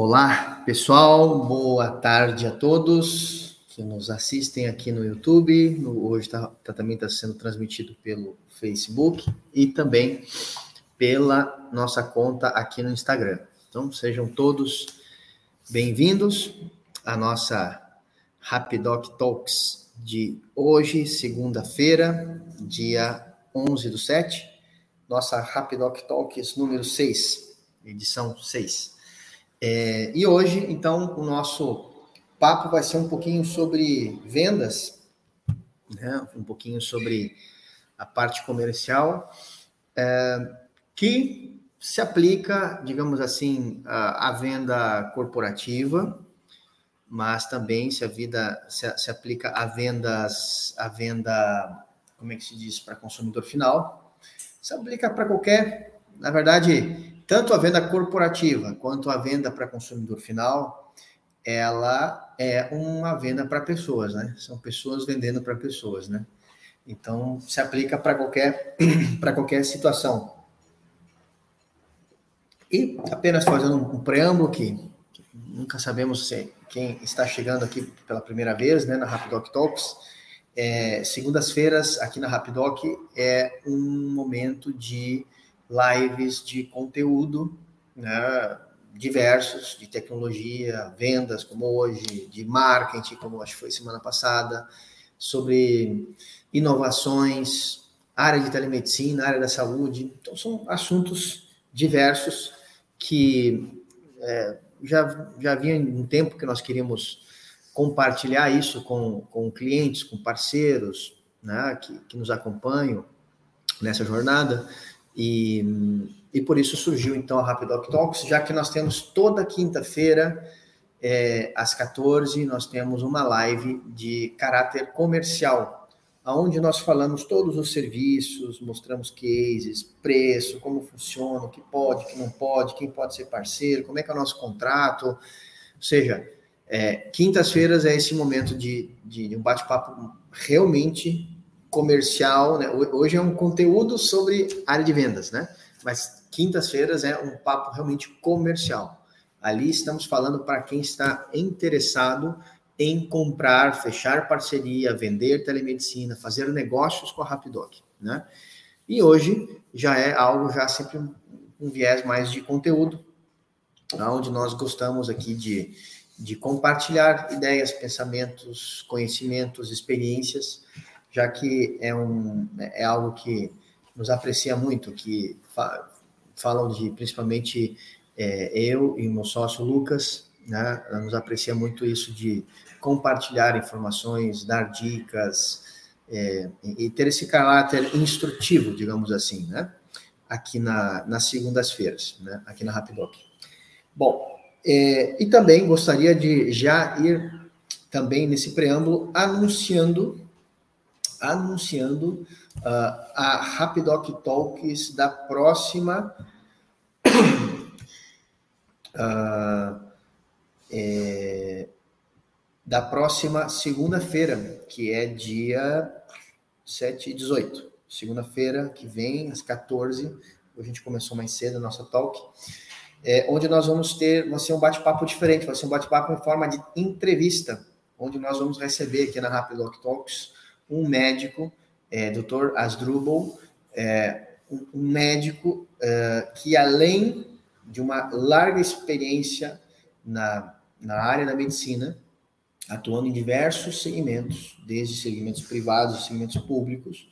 Olá, pessoal, boa tarde a todos que nos assistem aqui no YouTube. Hoje tá, tá também está sendo transmitido pelo Facebook e também pela nossa conta aqui no Instagram. Então, sejam todos bem-vindos à nossa Rapidoc Talks de hoje, segunda-feira, dia 11 do 7. Nossa Rapidoc Talks número 6, edição 6. É, e hoje, então, o nosso papo vai ser um pouquinho sobre vendas, né? um pouquinho sobre a parte comercial, é, que se aplica, digamos assim, à, venda corporativa, mas também se a vida se, se aplica a vendas, a venda, como é que se diz, para consumidor final, se aplica para qualquer, na verdade, tanto a venda corporativa quanto a venda para consumidor final, ela é uma venda para pessoas, né? São pessoas vendendo para pessoas, né? Então, se aplica para qualquer, para qualquer situação. E apenas fazendo um preâmbulo que, nunca sabemos se quem está chegando aqui pela primeira vez, né, na Rapidoc Talks, é, segundas-feiras aqui na Rapidoc é um momento de lives de conteúdo, né, diversos, de tecnologia, vendas, como hoje, de marketing, como acho que foi semana passada, sobre inovações, área de telemedicina, área da saúde. Então, são assuntos diversos que é, já, já havia um tempo que nós queríamos compartilhar isso com, com clientes, com parceiros né, que, que nos acompanham nessa jornada. E, e por isso surgiu então a Rapidoc Talks, já que nós temos toda quinta-feira, é, às 14, nós temos uma live de caráter comercial, onde nós falamos todos os serviços, mostramos cases, preço, como funciona, o que pode, o que não pode, quem pode ser parceiro, como é que é o nosso contrato. Ou seja, é, quintas-feiras é esse momento de, de, de um bate-papo realmente comercial, né? Hoje é um conteúdo sobre área de vendas, né? Mas quintas-feiras é um papo realmente comercial. Ali estamos falando para quem está interessado em comprar, fechar parceria, vender telemedicina, fazer negócios com a Rapidoc, né? E hoje já é algo já sempre um viés mais de conteúdo, onde nós gostamos aqui de, de compartilhar ideias, pensamentos, conhecimentos, experiências, já que é, um, é algo que nos aprecia muito, que fa falam de principalmente é, eu e meu sócio Lucas, né, nos aprecia muito isso de compartilhar informações, dar dicas é, e ter esse caráter instrutivo, digamos assim, né, aqui na, nas segundas-feiras, né, aqui na Rapidoc. Bom, é, e também gostaria de já ir também nesse preâmbulo anunciando anunciando uh, a Rapidoc Talks da próxima. Uh, é, da próxima segunda-feira, que é dia 7 e 18. Segunda-feira que vem, às 14, a gente começou mais cedo a nossa talk, é, onde nós vamos ter, vai ser um bate-papo diferente, vai ser um bate-papo em forma de entrevista, onde nós vamos receber aqui na Rapidoc Talks um médico, é, Dr. Asdrubal, é, um, médico é, que, além de uma larga experiência na, na área da medicina, atuando em diversos segmentos, desde segmentos privados segmentos públicos,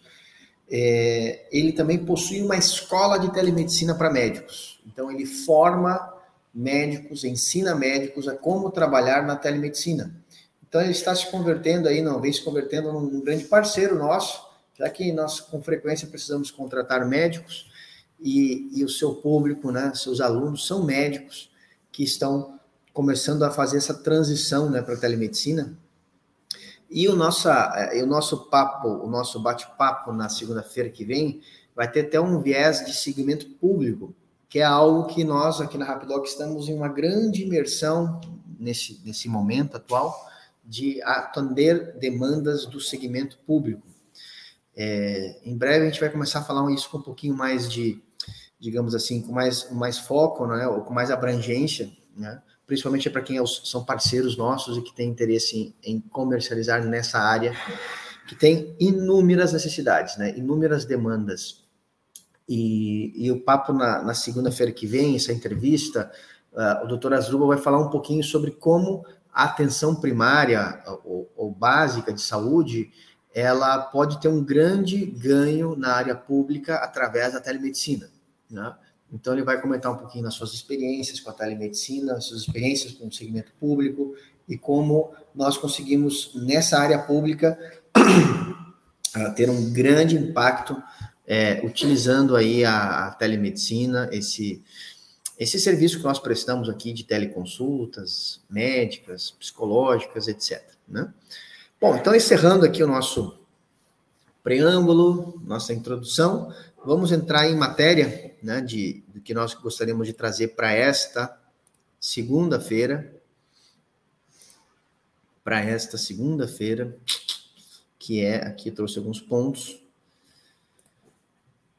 é, ele também possui uma escola de telemedicina para médicos. Então, ele forma médicos, ensina médicos a como trabalhar na telemedicina. Então ele está se convertendo aí, não, vem se convertendo num grande parceiro nosso, já que nós com frequência precisamos contratar médicos e, e o seu público, né, seus alunos são médicos que estão começando a fazer essa transição né, para telemedicina. E o, nossa, o nosso papo, o nosso bate-papo na segunda-feira que vem, vai ter até um viés de segmento público, que é algo que nós aqui na Rapidoc estamos em uma grande imersão nesse, nesse momento atual, de atender demandas do segmento público. É, em breve a gente vai começar a falar isso com um pouquinho mais de, digamos assim, com mais, mais foco, né, ou com mais abrangência, né, principalmente para quem é são parceiros nossos e que tem interesse em, em comercializar nessa área, que tem inúmeras necessidades, né? inúmeras demandas. E, e o papo na, na segunda-feira que vem, essa entrevista, uh, o doutor Asdrubal vai falar um pouquinho sobre como a atenção primária ou, ou, básica de saúde ela pode ter um grande ganho na área pública através da telemedicina. Né? Então, ele vai comentar um pouquinho das suas experiências com a telemedicina, suas experiências com o segmento público e como nós conseguimos, nessa área pública, ter um grande impacto é, utilizando aí a, telemedicina, esse, esse serviço que nós prestamos aqui de teleconsultas médicas, psicológicas, etc. Né? Bom, então encerrando aqui o nosso preâmbulo, nossa introdução, vamos entrar em matéria né, de, de que nós gostaríamos de trazer para esta segunda-feira. Para esta segunda-feira, que é, aqui trouxe alguns pontos.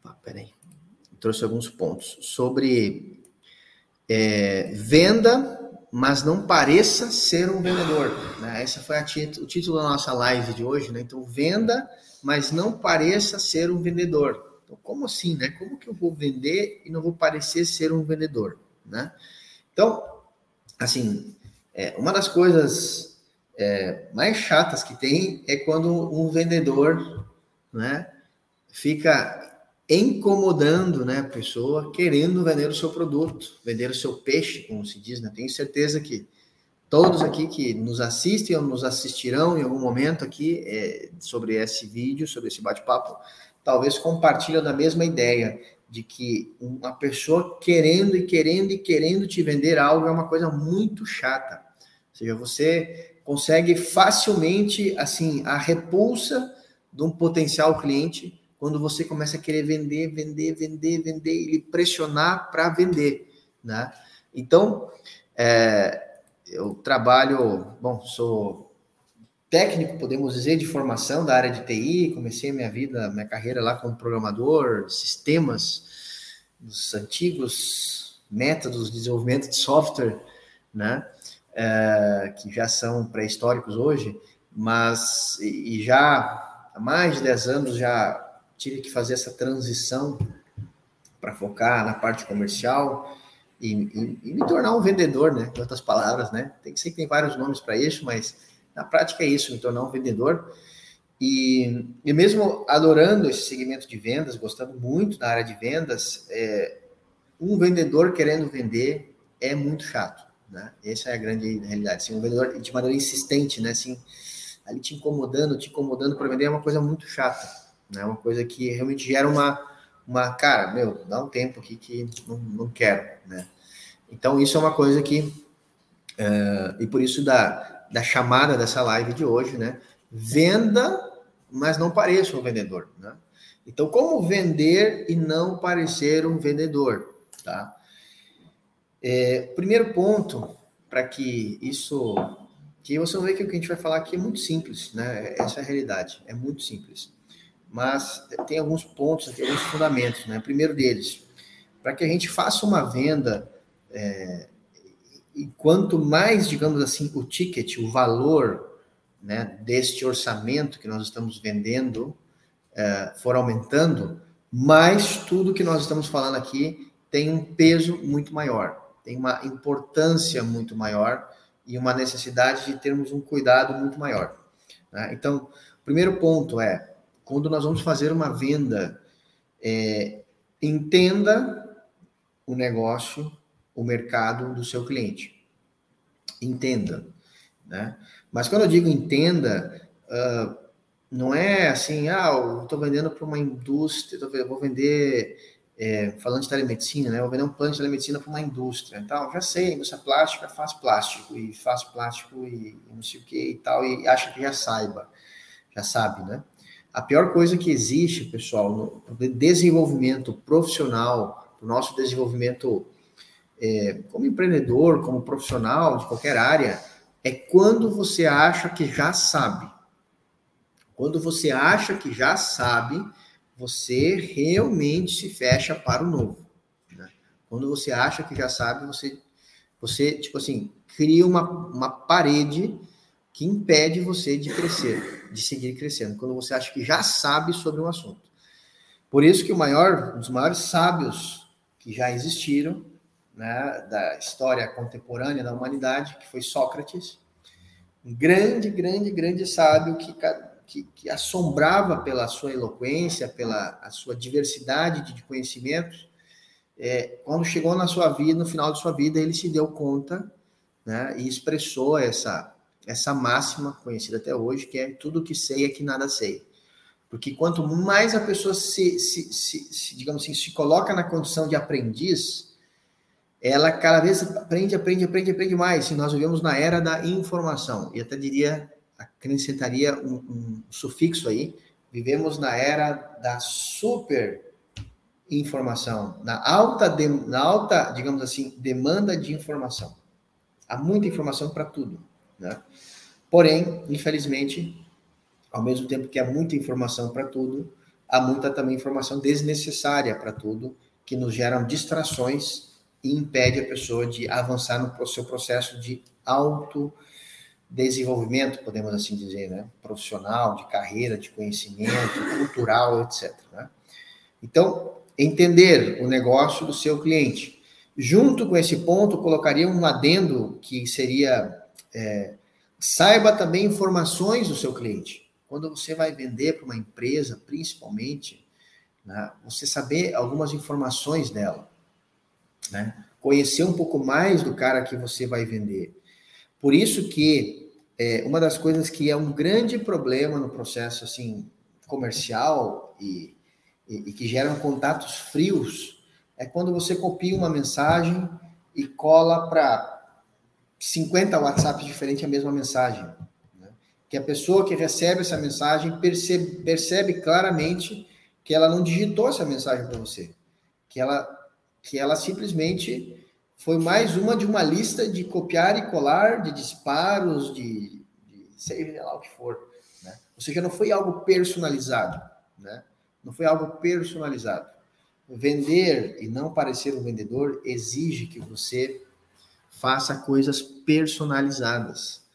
Ah, peraí. Trouxe alguns pontos sobre é, venda, mas não pareça ser um vendedor. Né? Essa foi o título da nossa live de hoje, né? Então, venda, mas não pareça ser um vendedor. Então, como assim, né? Como que eu vou vender e não vou parecer ser um vendedor, né? Então, assim, é, uma das coisas é, mais chatas que tem é quando um vendedor, né, fica incomodando, né, a pessoa querendo vender o seu produto, vender o seu peixe, como se diz, né? Tenho certeza que todos aqui que nos assistem ou nos assistirão em algum momento aqui é, sobre esse vídeo, sobre esse bate-papo, talvez compartilham da mesma ideia de que uma pessoa querendo e querendo e querendo te vender algo é uma coisa muito chata. Ou seja, você consegue facilmente, assim, a repulsa de um potencial cliente quando você começa a querer vender, vender, vender, vender e lhe pressionar para vender, né? Então, é, eu trabalho, bom, sou técnico, podemos dizer, de formação da área de TI. Comecei minha vida, minha carreira lá como programador, sistemas, dos antigos métodos de desenvolvimento de software, né? É, que já são pré-históricos hoje, mas e, e já há mais de 10 anos já tive que fazer essa transição para focar na parte comercial e, e, e, me tornar um vendedor, né? Em outras palavras, né? Tem que ser que tem vários nomes para isso, mas na prática é isso, me tornar um vendedor. E, e mesmo adorando esse segmento de vendas, gostando muito da área de vendas, é, um vendedor querendo vender é muito chato, né? Essa é a grande realidade. Assim, um vendedor de maneira insistente, né? Assim, ali te incomodando, te incomodando para vender é uma coisa muito chata, né? Uma coisa que realmente gera uma, uma cara, meu, dá um tempo aqui que não, não quero, né? Então isso é uma coisa que uh, e por isso dá da chamada dessa live de hoje, né? Venda, mas não pareça um vendedor, né? Então, como vender e não parecer um vendedor, tá? É, primeiro ponto, para que isso... Que você ver que o que a gente vai falar aqui é muito simples, né? Essa é a realidade, é muito simples. Mas tem alguns pontos, tem alguns fundamentos, né? Primeiro deles, para que a gente faça uma venda é, e quanto mais, digamos assim, o ticket, o valor né, deste orçamento que nós estamos vendendo é, for aumentando, mais tudo que nós estamos falando aqui tem um peso muito maior, tem uma importância muito maior e uma necessidade de termos um cuidado muito maior. Né? Então, o primeiro ponto é, quando nós vamos fazer uma venda, é, entenda o negócio o mercado do seu cliente. Entenda, né? Mas quando eu digo entenda, uh, não é assim, ah, eu estou vendendo para uma indústria, eu vou vender, é, falando de telemedicina, né? Vou vender um plano de telemedicina para uma indústria. Então, já sei, indústria plástica faz plástico, e faz plástico e não sei o que e tal, e acha que já saiba, já sabe, né? A pior coisa que existe, pessoal, no desenvolvimento profissional, o nosso desenvolvimento é, como empreendedor, como profissional de qualquer área, é quando você acha que já sabe. Quando você acha que já sabe, você realmente se fecha para o novo. Né? Quando você acha que já sabe, você Você, tipo assim, cria uma, uma parede que impede você de crescer, de seguir crescendo, quando você acha que já sabe sobre um assunto. Por isso que o maior, um dos maiores sábios que já existiram, né, da história contemporânea da humanidade, que foi Sócrates, um grande, grande, grande sábio que, que, que assombrava pela sua eloquência, pela a sua diversidade de conhecimentos. É, quando chegou na sua vida, no final de sua vida, ele se deu conta né, e expressou essa, essa máxima conhecida até hoje, que é tudo que sei é que nada sei. Porque quanto mais a pessoa se, se, se, se, digamos assim, se coloca na condição de aprendiz, ela cada vez aprende, aprende, aprende, aprende mais. E nós vivemos na era da informação. E até diria, acrescentaria um, um sufixo aí, vivemos na era da super informação, na alta, de, na alta, digamos assim, demanda de informação. Há muita informação para tudo, né? Porém, infelizmente, ao mesmo tempo que há muita informação para tudo, há muita também informação desnecessária para tudo, que nos geram distrações e impede a pessoa de avançar no seu processo de autodesenvolvimento, podemos assim dizer, né? profissional, de carreira, de conhecimento, cultural, etc. Né? Então, entender o negócio do seu cliente. Junto com esse ponto, colocaria um adendo que seria é, saiba também informações do seu cliente. Quando você vai vender para uma empresa, principalmente, né, você saber algumas informações dela, né? conhecer um pouco mais do cara que você vai vender. Por isso que é, uma das coisas que é um grande problema no processo assim comercial e, e, e que geram contatos frios é quando você copia uma mensagem e cola para 50 WhatsApps diferentes a mesma mensagem que a pessoa que recebe essa mensagem percebe, percebe claramente que ela não digitou essa mensagem para você, que ela, que ela simplesmente foi mais uma de uma lista de copiar e colar, de disparos, de, de seja lá o que for. Né? Ou seja, não foi algo personalizado, né? não foi algo personalizado. Vender e não parecer um vendedor exige que você faça coisas personalizadas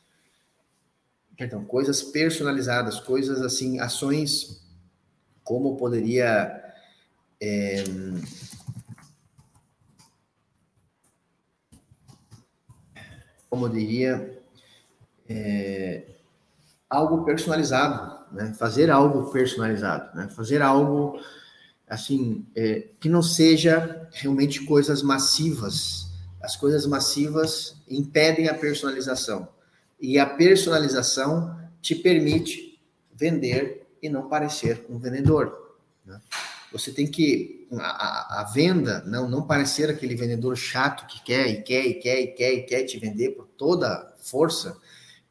perdão, coisas personalizadas, coisas assim, ações como poderia é, como diria é, algo personalizado, né? Fazer algo personalizado, né? Fazer algo assim é, que não seja realmente coisas massivas. As coisas massivas impedem a personalização. E a personalização te permite vender e não parecer um vendedor. Né? Você tem que a, a, venda não não parecer aquele vendedor chato que quer e quer e quer e quer e quer te vender por toda força.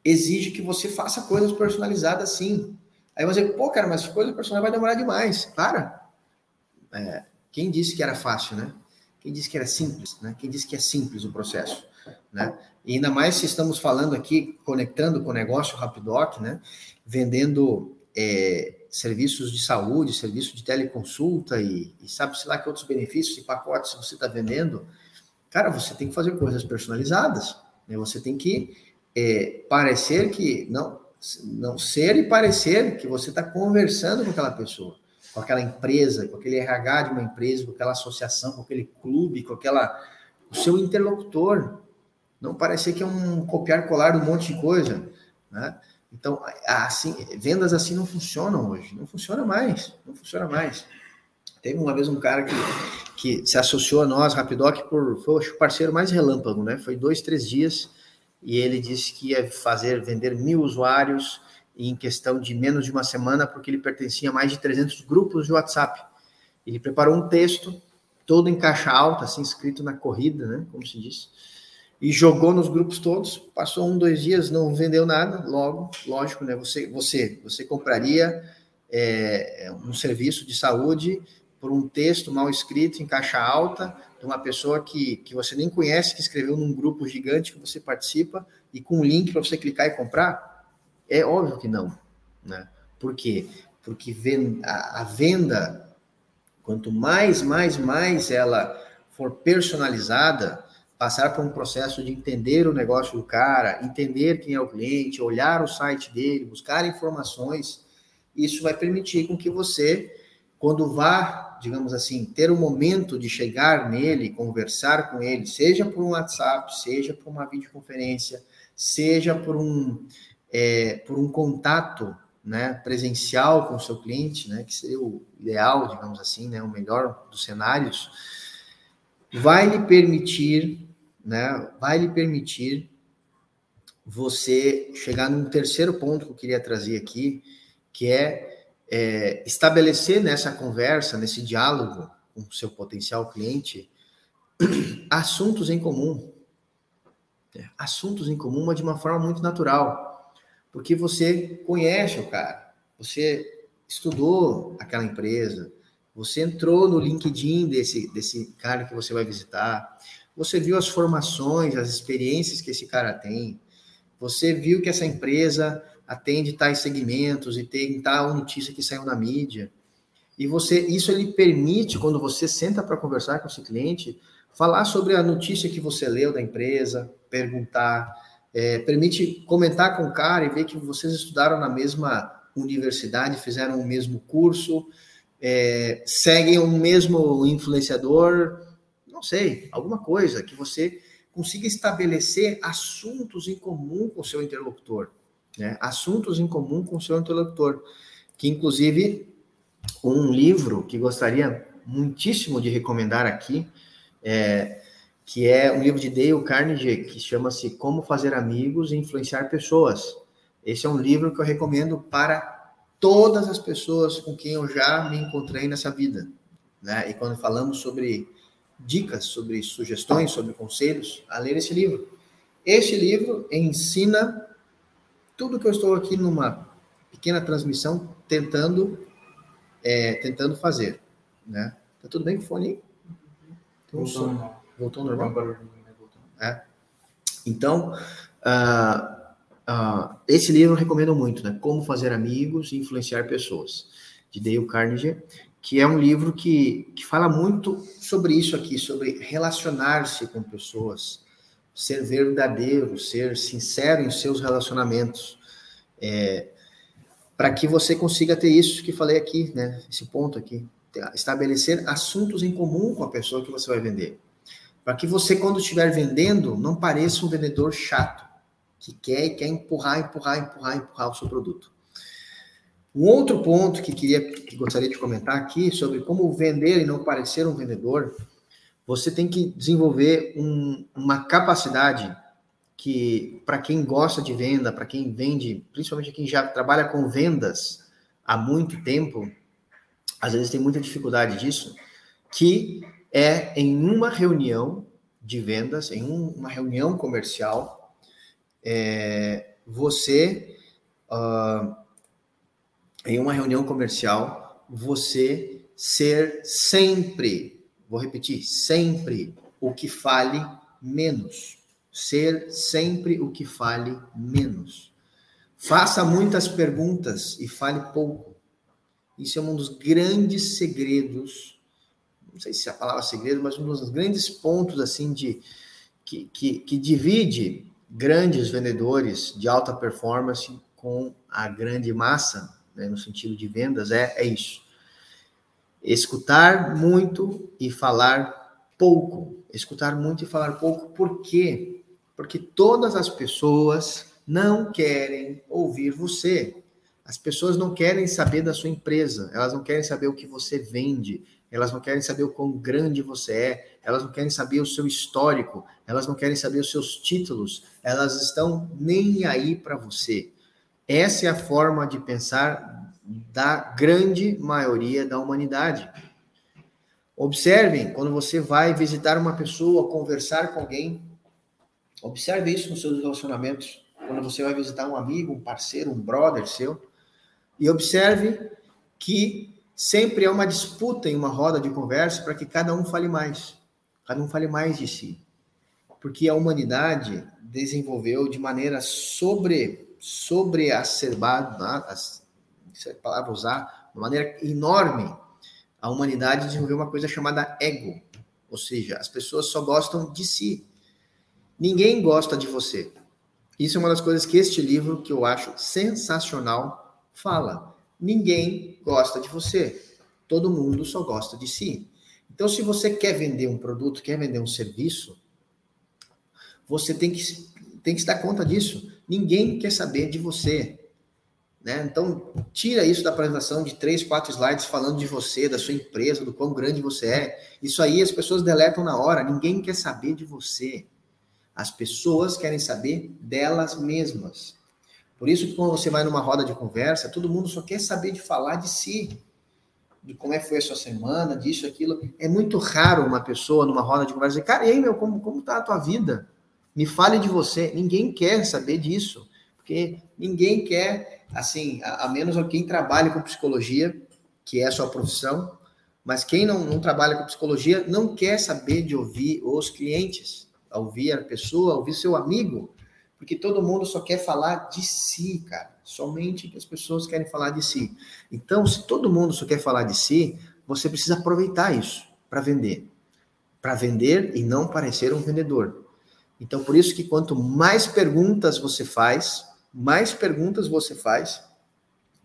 Exige que você faça coisas personalizadas sim. Aí você, pô, cara, mas coisa personalizada vai demorar demais. Para. É, quem disse que era fácil, né? Quem disse que era simples, né? Quem disse que é simples o processo, né? E ainda mais se estamos falando aqui, conectando com o negócio Rapidoc, né? Vendendo é, serviços de saúde, serviço de teleconsulta e, e sabe-se lá que outros benefícios e pacotes você está vendendo. Cara, você tem que fazer coisas personalizadas. Né? Você tem que é, parecer que não, não ser e parecer que você está conversando com aquela pessoa, com aquela empresa, com aquele RH de uma empresa, com aquela associação, com aquele clube, com aquela o seu interlocutor. Não parecer que é um copiar colar de um monte de coisa, né? Então, assim, vendas assim não funcionam hoje, não funciona mais, não funciona mais. Teve uma vez um cara que, que se associou a nós, Rapidoc, por foi o parceiro mais relâmpago, né? Foi dois, três dias e ele disse que ia fazer vender mil usuários em questão de menos de uma semana, porque ele pertencia a mais de 300 grupos de WhatsApp. Ele preparou um texto todo em caixa alta, assim, escrito na corrida, né? Como se diz e jogou nos grupos todos, passou um, dois dias, não vendeu nada, logo, lógico, né? Você, você, você compraria é, um serviço de saúde por um texto mal escrito em caixa alta, de uma pessoa que, que você nem conhece, que escreveu num grupo gigante que você participa, e com um link para você clicar e comprar? É óbvio que não, né? Por quê? Porque a, venda, quanto mais, mais, mais ela for personalizada, passar por um processo de entender o negócio do cara, entender quem é o cliente, olhar o site dele, buscar informações, isso vai permitir com que você, quando vá, digamos assim, ter o um momento de chegar nele, conversar com ele, seja por um WhatsApp, seja por uma videoconferência, seja por um, é, por um contato né, presencial com o seu cliente, né, que seria o ideal, digamos assim, né, o melhor dos cenários, vai lhe permitir né, vai lhe permitir você chegar num terceiro ponto que eu queria trazer aqui, que é, é estabelecer nessa conversa, nesse diálogo com o seu potencial cliente, assuntos em comum. É, assuntos em comum, mas de uma forma muito natural. Porque você conhece o cara, você estudou aquela empresa, você entrou no LinkedIn desse, desse cara que você vai visitar, você viu as formações, as experiências que esse cara tem. Você viu que essa empresa atende tais segmentos e tem tal notícia que saiu na mídia. E você, isso ele permite quando você senta para conversar com esse cliente, falar sobre a notícia que você leu da empresa, perguntar, é, permite comentar com o cara e ver que vocês estudaram na mesma universidade, fizeram o mesmo curso, é, seguem o mesmo influenciador, não sei, alguma coisa que você consiga estabelecer assuntos em comum com o seu interlocutor, né? Assuntos em comum com o seu interlocutor, que inclusive um livro que gostaria muitíssimo de recomendar aqui, é, que é um livro de Dale Carnegie, que chama-se Como Fazer Amigos e Influenciar Pessoas. Esse é um livro que eu recomendo para todas as pessoas com quem eu já me encontrei nessa vida. Né? E quando falamos sobre dicas, sobre sugestões, sobre conselhos, a ler esse livro. Este livro ensina tudo que eu estou aqui numa pequena transmissão tentando é, tentando fazer, né? Tá tudo bem com o fone? Voltou normal. Voltou normal. É. Então, uh, uh, esse livro eu recomendo muito, né? Como fazer amigos e influenciar pessoas, de Dale Carnegie que é um livro que, que fala muito sobre isso aqui, sobre relacionar-se com pessoas, ser verdadeiro, ser sincero em seus relacionamentos, é, para que você consiga ter isso que falei aqui, né? Esse ponto aqui, estabelecer assuntos em comum com a pessoa que você vai vender, para que você quando estiver vendendo não pareça um vendedor chato que quer quer empurrar, empurrar, empurrar, empurrar o seu produto. Um outro ponto que queria que gostaria de comentar aqui sobre como vender e não parecer um vendedor, você tem que desenvolver um, uma capacidade que para quem gosta de venda, para quem vende, principalmente quem já trabalha com vendas há muito tempo, às vezes tem muita dificuldade disso, que é em uma reunião de vendas, em um, uma reunião comercial, é, você uh, em uma reunião comercial, você ser sempre, vou repetir, sempre o que fale menos. Ser sempre o que fale menos. Faça muitas perguntas e fale pouco. Isso é um dos grandes segredos, não sei se é a palavra segredo, mas um dos grandes pontos assim de que, que, que divide grandes vendedores de alta performance com a grande massa né, no sentido de vendas, é, é isso. Escutar muito e falar pouco. Escutar muito e falar pouco, por quê? Porque todas as pessoas não querem ouvir você. As pessoas não querem saber da sua empresa, elas não querem saber o que você vende, elas não querem saber o quão grande você é, elas não querem saber o seu histórico, elas não querem saber os seus títulos, elas estão nem aí para você. Essa é a forma de pensar da grande maioria da humanidade. Observem, quando você vai visitar uma pessoa, conversar com alguém, observe isso nos seus relacionamentos. Quando você vai visitar um amigo, um parceiro, um brother seu, e observe que sempre é uma disputa em uma roda de conversa para que cada um fale mais. Cada um fale mais de si. Porque a humanidade desenvolveu de maneira sobre sobreacerbado, né? essa é palavra usar, de maneira enorme, a humanidade desenvolveu uma coisa chamada ego. Ou seja, as pessoas só gostam de si. Ninguém gosta de você. Isso é uma das coisas que este livro, que eu acho sensacional, fala. Ninguém gosta de você. Todo mundo só gosta de si. Então, se você quer vender um produto, quer vender um serviço, você tem que, tem que se dar conta disso. Ninguém quer saber de você. Né? Então, tira isso da apresentação de três, quatro slides falando de você, da sua empresa, do quão grande você é. Isso aí as pessoas deletam na hora. Ninguém quer saber de você. As pessoas querem saber delas mesmas. Por isso que quando você vai numa roda de conversa, todo mundo só quer saber de falar de si de como é que foi a sua semana, disso, aquilo. É muito raro uma pessoa numa roda de conversa dizer, cara, e aí, meu, como, como tá a tua vida? Me fale de você. Ninguém quer saber disso, porque ninguém quer, assim, a, a menos quem trabalha com psicologia, que é a sua profissão, mas quem não, não trabalha com psicologia não quer saber de ouvir os clientes, ouvir a pessoa, ouvir seu amigo, porque todo mundo só quer falar de si, cara. Somente que as pessoas querem falar de si. Então, se todo mundo só quer falar de si, você precisa aproveitar isso para vender. Para vender e não parecer um vendedor. Então, por isso que quanto mais perguntas você faz, mais perguntas você faz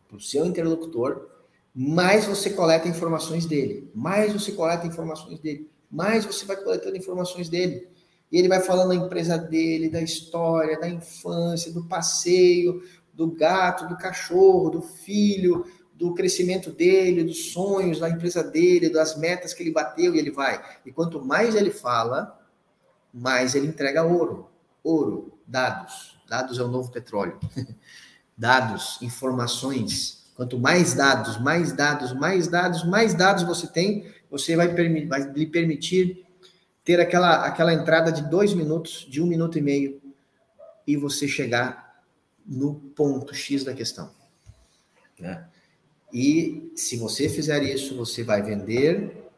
para o seu interlocutor, mais você coleta informações dele. Mais você coleta informações dele. Mais você vai coletando informações dele. E ele vai falando da empresa dele, da história, da infância, do passeio, do gato, do cachorro, do filho, do crescimento dele, dos sonhos da empresa dele, das metas que ele bateu e ele vai. E quanto mais ele fala, mais ele entrega ouro. Ouro, dados. Dados é o novo petróleo. dados, informações. Quanto mais dados, mais dados, mais dados, mais dados você tem, você vai, vai lhe permitir ter aquela, aquela entrada de dois minutos, de um minuto e meio, e você chegar no ponto X da questão. Né? E se você fizer isso, você vai vender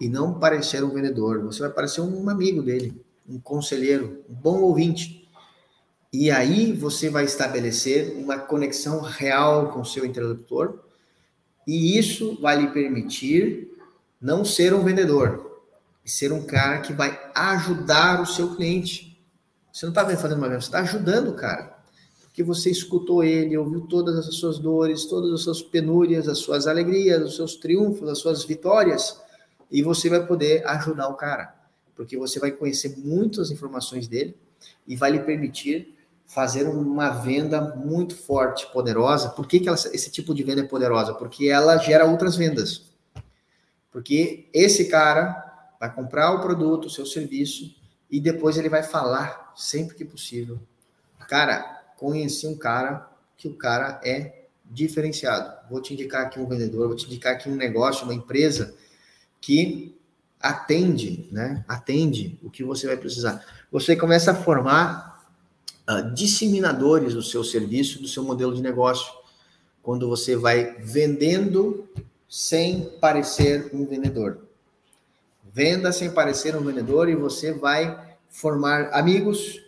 e não parecer um vendedor, você vai parecer um amigo dele, um conselheiro, um bom ouvinte. E aí você vai estabelecer uma conexão real com o seu interlocutor, e isso vai lhe permitir não ser um vendedor, e ser um cara que vai ajudar o seu cliente. Você não está fazendo uma venda, você está ajudando o cara que você escutou ele, ouviu todas as suas dores, todas as suas penúrias, as suas alegrias, os seus triunfos, as suas vitórias, e você vai poder ajudar o cara, porque você vai conhecer muitas informações dele e vai lhe permitir fazer uma venda muito forte, poderosa. Por que, que ela, esse tipo de venda é poderosa? Porque ela gera outras vendas. Porque esse cara vai comprar o produto, o seu serviço, e depois ele vai falar, sempre que possível. Cara, conheci um cara que o cara é diferenciado. Vou te indicar aqui um vendedor, vou te indicar aqui um negócio, uma empresa que atende, né? Atende o que você vai precisar. Você começa a formar uh, disseminadores do seu serviço, do seu modelo de negócio, quando você vai vendendo sem parecer um vendedor. Venda sem parecer um vendedor e você vai formar amigos,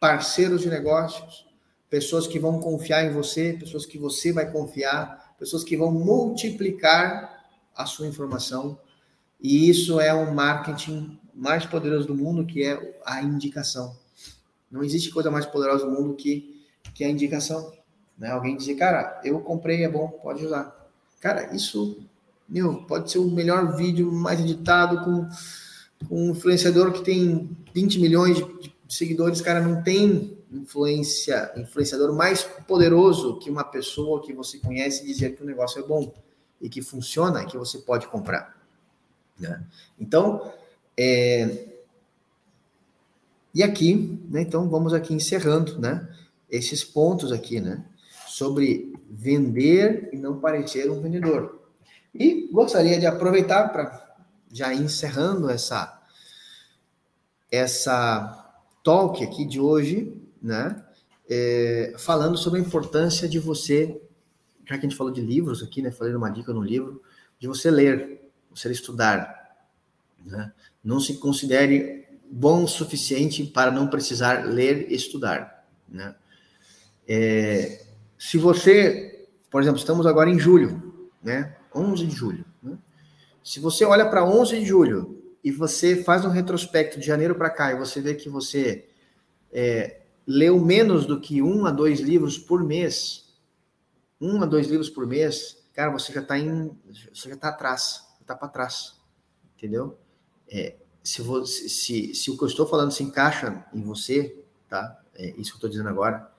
parceiros de negócios, pessoas que vão confiar em você, pessoas que você vai confiar, pessoas que vão multiplicar a sua informação. E isso é um marketing mais poderoso do mundo, que é a indicação. Não existe coisa mais poderosa do mundo que, que a indicação. Né? Alguém dizer, cara, eu comprei, é bom, pode usar. Cara, isso, meu, pode ser o melhor vídeo mais editado com, com um influenciador que tem 20 milhões de, de seguidores, cara, não tem influência, influenciador mais poderoso que uma pessoa que você conhece dizer que o negócio é bom e que funciona e que você pode comprar. Né? Então, é... e aqui, né, então vamos aqui encerrando, né, esses pontos aqui, né, sobre vender e não parecer um vendedor. E gostaria de aproveitar para já encerrando essa essa talk aqui de hoje, né? É, falando sobre a importância de você, já que a gente falou de livros aqui, né? Falei uma dica no livro, de você ler, você estudar. Né? Não se considere bom o suficiente para não precisar ler e estudar. Né? É, se você, por exemplo, estamos agora em julho, né? 11 de julho. Né? Se você olha para 11 de julho e você faz um retrospecto de janeiro para cá e você vê que você é, leu menos do que um a dois livros por mês, um a dois livros por mês, cara, você já está em, você já está atrás, está para trás, entendeu? É, se, você, se, se o que eu estou falando se encaixa em você, tá? É isso que eu estou dizendo agora,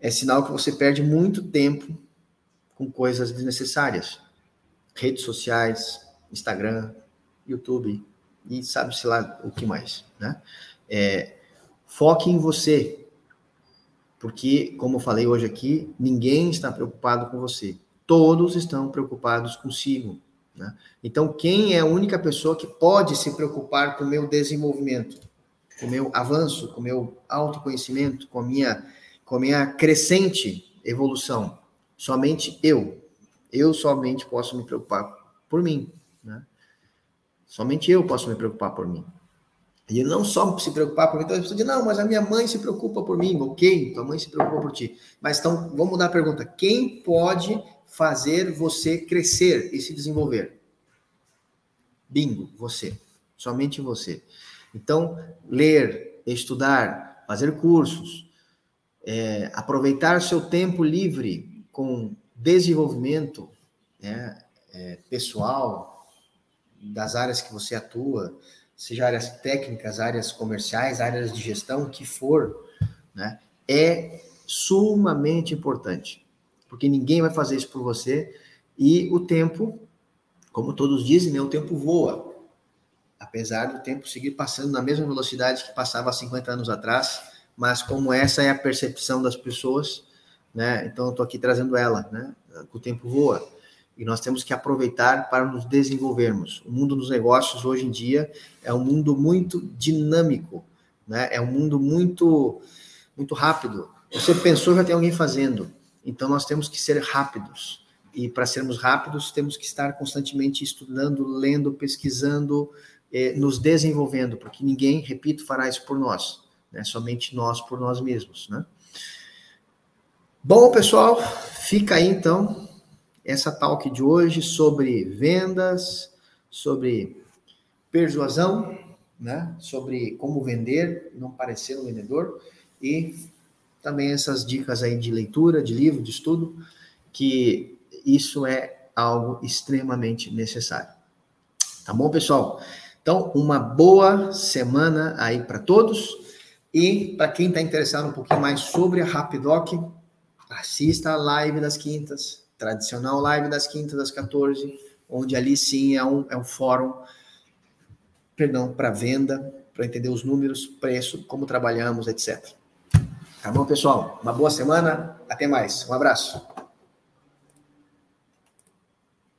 é sinal que você perde muito tempo com coisas desnecessárias. Redes sociais, Instagram, YouTube e sabe-se lá o que mais, né? É, foque em você, porque, como eu falei hoje aqui, ninguém está preocupado com você. Todos estão preocupados consigo. Né? Então, quem é a única pessoa que pode se preocupar com o meu desenvolvimento, com o meu avanço, com o meu autoconhecimento, com a minha, com a minha crescente evolução? Somente eu. Eu somente posso me preocupar por mim. Né? Somente eu posso me preocupar por mim. E não só se preocupar por mim, então as pessoas dizem, não, mas a minha mãe se preocupa por mim, ok, tua mãe se preocupa por ti. Mas então, vamos mudar a pergunta: quem pode fazer você crescer e se desenvolver? Bingo, você. Somente você. Então, ler, estudar, fazer cursos, é, aproveitar seu tempo livre com desenvolvimento né, é, pessoal das áreas que você atua, seja áreas técnicas, áreas comerciais, áreas de gestão, que for, né, é sumamente importante, porque ninguém vai fazer isso por você e o tempo, como todos dizem, né, o tempo voa, apesar do tempo seguir passando na mesma velocidade que passava há 50 anos atrás, mas como essa é a percepção das pessoas, né, então estou aqui trazendo ela, né, o tempo voa e nós temos que aproveitar para nos desenvolvermos. O mundo dos negócios hoje em dia é um mundo muito dinâmico, né? É um mundo muito muito rápido. Você pensou já tem alguém fazendo. Então nós temos que ser rápidos. E para sermos rápidos, temos que estar constantemente estudando, lendo, pesquisando, eh, nos desenvolvendo, porque ninguém, repito, fará isso por nós, né? Somente nós por nós mesmos, né? Bom, pessoal, fica aí então essa talk de hoje sobre vendas, sobre persuasão, né? sobre como vender, não parecer um vendedor, e também essas dicas aí de leitura, de livro, de estudo, que isso é algo extremamente necessário. Tá bom, pessoal? Então, uma boa semana aí para todos. E para quem está interessado um pouquinho mais sobre a Rapidoc, assista a live das quintas, tradicional live das quintas às 14, onde ali sim é um, é um fórum, perdão, para venda, para entender os números, preço, como trabalhamos, etc. Tá bom, pessoal? Uma boa semana, até mais. Um abraço.